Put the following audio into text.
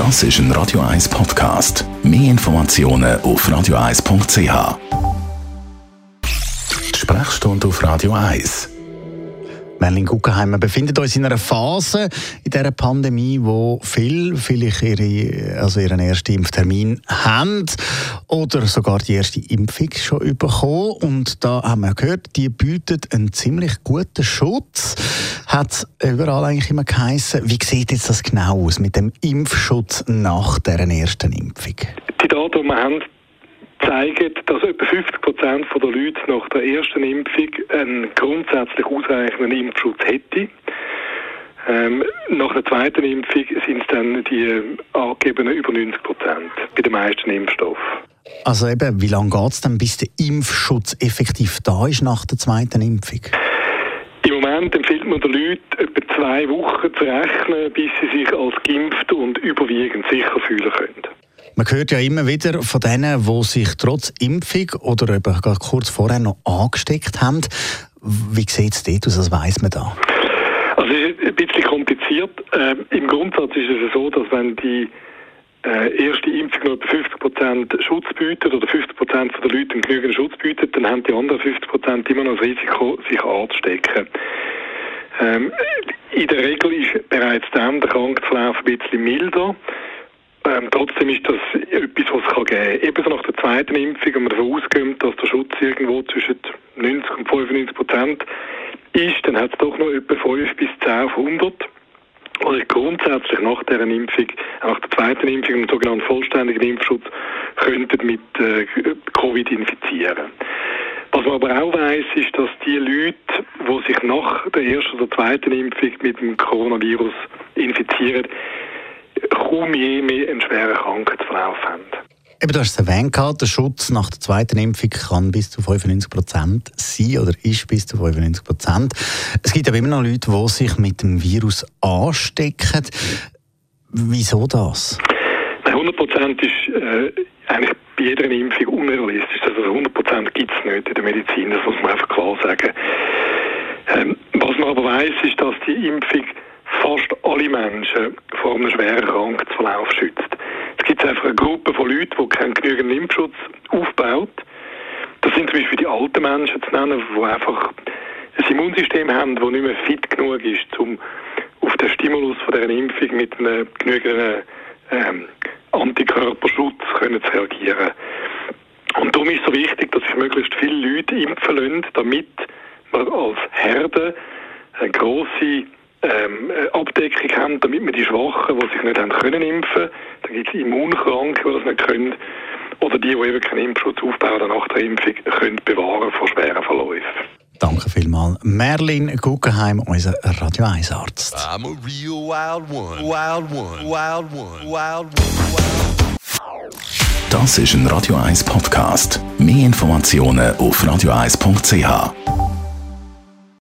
Das ist ein Radio 1 Podcast. Mehr Informationen auf radio1.ch. Sprechstunde auf Radio 1. Merlin Guggenheim, wir befinden uns in einer Phase in dieser Pandemie, wo viele vielleicht ihre, also ihren ersten Impftermin haben oder sogar die erste Impfung schon bekommen. Und da haben wir gehört, die bietet einen ziemlich guten Schutz. Hat überall eigentlich immer geheißen. Wie sieht jetzt das genau aus mit dem Impfschutz nach der ersten Impfung? Die Daten, die wir haben, zeigen, dass etwa 50 Prozent der Leute nach der ersten Impfung einen grundsätzlich ausreichenden Impfschutz hätte. Ähm, nach der zweiten Impfung sind es dann die angegebenen über 90 Prozent bei den meisten Impfstoffen. Also eben, wie lange geht es dann, bis der Impfschutz effektiv da ist nach der zweiten Impfung? Im Moment empfiehlt man den Leuten etwa zwei Wochen zu rechnen, bis sie sich als geimpft und überwiegend sicher fühlen können. Man hört ja immer wieder von denen, die sich trotz Impfung oder eben kurz vorher noch angesteckt haben. Wie sieht es dort aus? Was weiss man da? Also es ist ein bisschen kompliziert. Ähm, Im Grundsatz ist es so, dass wenn die äh, erste Impfung nur 50% Schutz bietet oder 50% der Leute genügend Schutz bietet, dann haben die anderen 50% immer noch das Risiko, sich anzustecken. Ähm, in der Regel ist bereits dann der Krankheitsverlauf ein bisschen milder. Ähm, trotzdem ist das etwas, was es kann geben kann. Ebenso nach der zweiten Impfung, wenn man davon ausgeht, dass der Schutz irgendwo zwischen 90 und 95 Prozent ist, dann hat es doch noch etwa 5 bis 10 auf 100. Also grundsätzlich nach dieser Impfung, nach der zweiten Impfung, einen sogenannten vollständigen Impfschutz, könnten mit äh, Covid infizieren. Was man aber auch weiß, ist, dass die Leute, die sich nach der ersten oder zweiten Impfung mit dem Coronavirus infizieren, kaum je mehr einen schweren Krankheitsverlauf haben. Eben, du hast es erwähnt, der Schutz nach der zweiten Impfung kann bis zu 95 Prozent sein oder ist bis zu 95 Prozent. Es gibt aber immer noch Leute, die sich mit dem Virus anstecken. Wieso das? 100 Prozent ist äh, eigentlich bei jeder Impfung unrealistisch. Also 100 Prozent gibt es nicht in der Medizin, das muss man einfach klar sagen. Ähm, was man aber weiß, ist, dass die Impfung fast alle Menschen vor einem schweren Krankheitsverlauf schützt. Es gibt einfach eine Gruppe von Leuten, die keinen genügend Impfschutz aufbaut. Das sind zum Beispiel die alten Menschen zu nennen, die einfach ein Immunsystem haben, das nicht mehr fit genug ist, um auf den Stimulus von dieser Impfung mit einem genügenden ähm, Antikörperschutz können zu reagieren. Und darum ist es so wichtig, dass sich möglichst viele Leute impfen lassen, damit man als Herde eine grosse ähm, Abdeckung haben, damit wir die Schwachen, die sich nicht haben können impfen, dann gibt es Immunkranke, die das nicht können, oder die, die eben keinen Impfschutz aufbauen nach der Impfung, können bewahren vor schweren Verläufen. Danke vielmals. Merlin Guggenheim, unser Radio 1 Arzt. I'm a real wild one. Wild one. Wild one. Wild one. Das ist ein Radio 1 Podcast. Mehr Informationen auf radio1.ch.